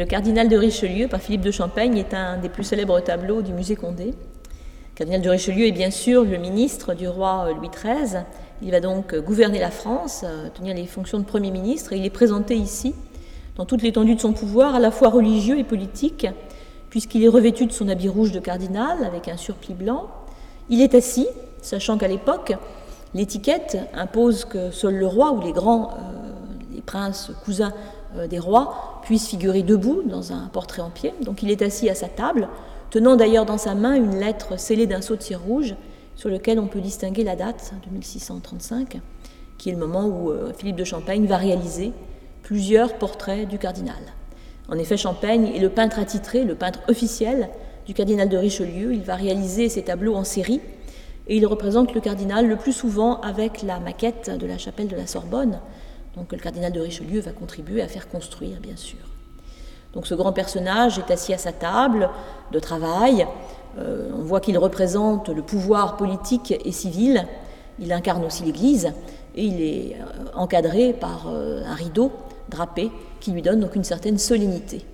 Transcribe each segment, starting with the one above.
Le cardinal de Richelieu, par Philippe de Champagne, est un des plus célèbres tableaux du musée Condé. Le cardinal de Richelieu est bien sûr le ministre du roi Louis XIII. Il va donc gouverner la France, euh, tenir les fonctions de Premier ministre, il est présenté ici, dans toute l'étendue de son pouvoir, à la fois religieux et politique, puisqu'il est revêtu de son habit rouge de cardinal, avec un surplis blanc. Il est assis, sachant qu'à l'époque, l'étiquette impose que seul le roi ou les grands, euh, les princes, cousins euh, des rois puissent figurer debout dans un portrait en pied. Donc il est assis à sa table, tenant d'ailleurs dans sa main une lettre scellée d'un sceau de cire rouge sur lequel on peut distinguer la date de 1635, qui est le moment où euh, Philippe de Champagne va réaliser plusieurs portraits du cardinal. En effet, Champagne est le peintre attitré, le peintre officiel du cardinal de Richelieu. Il va réaliser ses tableaux en série et il représente le cardinal le plus souvent avec la maquette de la chapelle de la Sorbonne, donc le cardinal de Richelieu va contribuer à faire construire, bien sûr. Donc ce grand personnage est assis à sa table de travail. Euh, on voit qu'il représente le pouvoir politique et civil. Il incarne aussi l'Église et il est euh, encadré par euh, un rideau drapé qui lui donne donc une certaine solennité.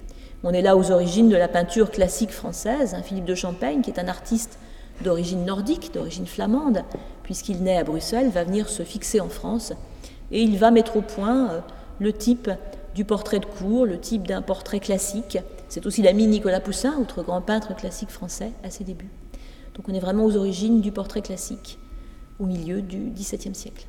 On est là aux origines de la peinture classique française. Hein, Philippe de Champagne, qui est un artiste d'origine nordique, d'origine flamande, puisqu'il naît à Bruxelles, va venir se fixer en France et il va mettre au point euh, le type du portrait de cour, le type d'un portrait classique. C'est aussi l'ami Nicolas Poussin, autre grand peintre classique français à ses débuts. Donc on est vraiment aux origines du portrait classique, au milieu du XVIIe siècle.